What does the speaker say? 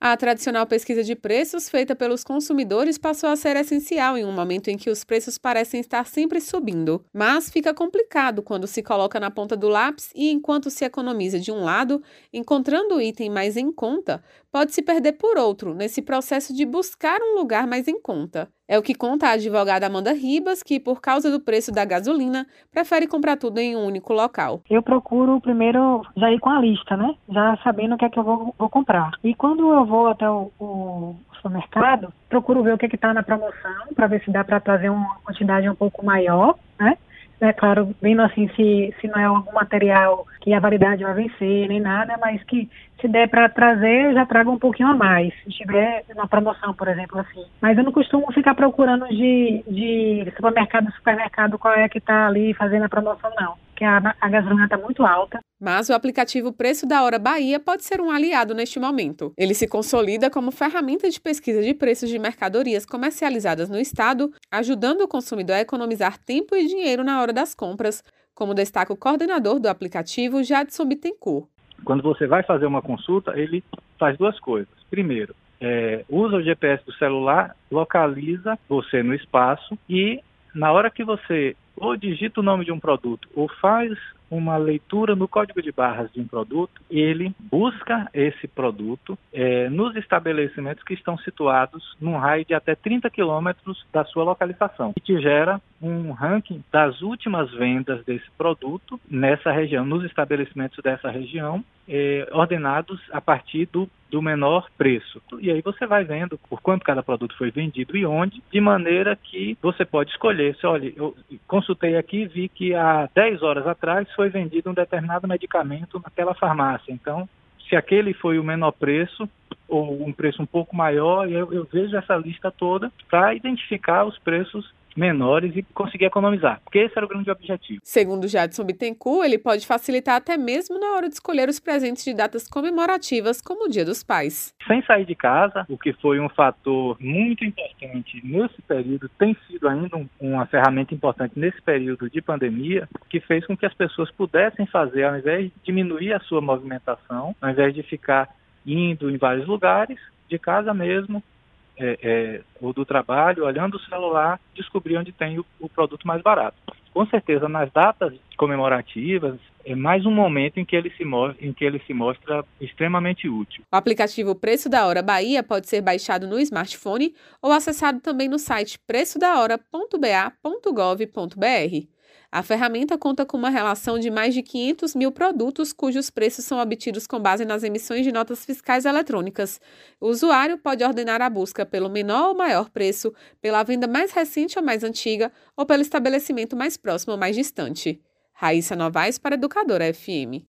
A tradicional pesquisa de preços feita pelos consumidores passou a ser essencial em um momento em que os preços parecem estar sempre subindo. Mas fica complicado quando se coloca na ponta do lápis e, enquanto se economiza de um lado, encontrando o item mais em conta, pode se perder por outro nesse processo de buscar um lugar mais em conta. É o que conta a advogada Amanda Ribas, que, por causa do preço da gasolina, prefere comprar tudo em um único local. Eu procuro primeiro já ir com a lista, né? Já sabendo o que é que eu vou, vou comprar. E quando eu vou até o, o supermercado, procuro ver o que é está na promoção, para ver se dá para trazer uma quantidade um pouco maior, né? É claro, vendo assim se, se não é algum material que a validade vai vencer, nem nada, mas que se der para trazer, eu já trago um pouquinho a mais. Se tiver uma promoção, por exemplo, assim. Mas eu não costumo ficar procurando de, de supermercado supermercado qual é que está ali fazendo a promoção, não. Porque a, a gasolina está muito alta. Mas o aplicativo Preço da Hora Bahia pode ser um aliado neste momento. Ele se consolida como ferramenta de pesquisa de preços de mercadorias comercializadas no estado, ajudando o consumidor a economizar tempo e dinheiro na hora das compras, como destaca o coordenador do aplicativo, Jadson Bittencourt. Quando você vai fazer uma consulta, ele faz duas coisas. Primeiro, é, usa o GPS do celular, localiza você no espaço e na hora que você ou digita o nome de um produto ou faz uma leitura no código de barras de um produto, ele busca esse produto é, nos estabelecimentos que estão situados num raio de até 30 quilômetros da sua localização, e te gera um ranking das últimas vendas desse produto nessa região, nos estabelecimentos dessa região, é, ordenados a partir do, do menor preço. E aí você vai vendo por quanto cada produto foi vendido e onde, de maneira que você pode escolher. Se, olha, eu consultei aqui e vi que há 10 horas atrás foi vendido um determinado medicamento naquela farmácia. Então, se aquele foi o menor preço, ou um preço um pouco maior, eu, eu vejo essa lista toda para identificar os preços menores e conseguir economizar, porque esse era o grande objetivo. Segundo Jadson Bittencourt, ele pode facilitar até mesmo na hora de escolher os presentes de datas comemorativas, como o Dia dos Pais. Sem sair de casa, o que foi um fator muito importante nesse período, tem sido ainda um, uma ferramenta importante nesse período de pandemia, que fez com que as pessoas pudessem fazer, ao invés de diminuir a sua movimentação, ao invés de ficar indo em vários lugares, de casa mesmo, é, é, ou do trabalho, olhando o celular, descobrir onde tem o, o produto mais barato. Com certeza, nas datas comemorativas, é mais um momento em que ele se em que ele se mostra extremamente útil. O aplicativo Preço da Hora Bahia pode ser baixado no smartphone ou acessado também no site preçodahora.ba.gov.br. A ferramenta conta com uma relação de mais de 500 mil produtos cujos preços são obtidos com base nas emissões de notas fiscais eletrônicas. O usuário pode ordenar a busca pelo menor ou maior preço, pela venda mais recente ou mais antiga, ou pelo estabelecimento mais próximo ou mais distante. Raíssa Novaes para Educadora FM.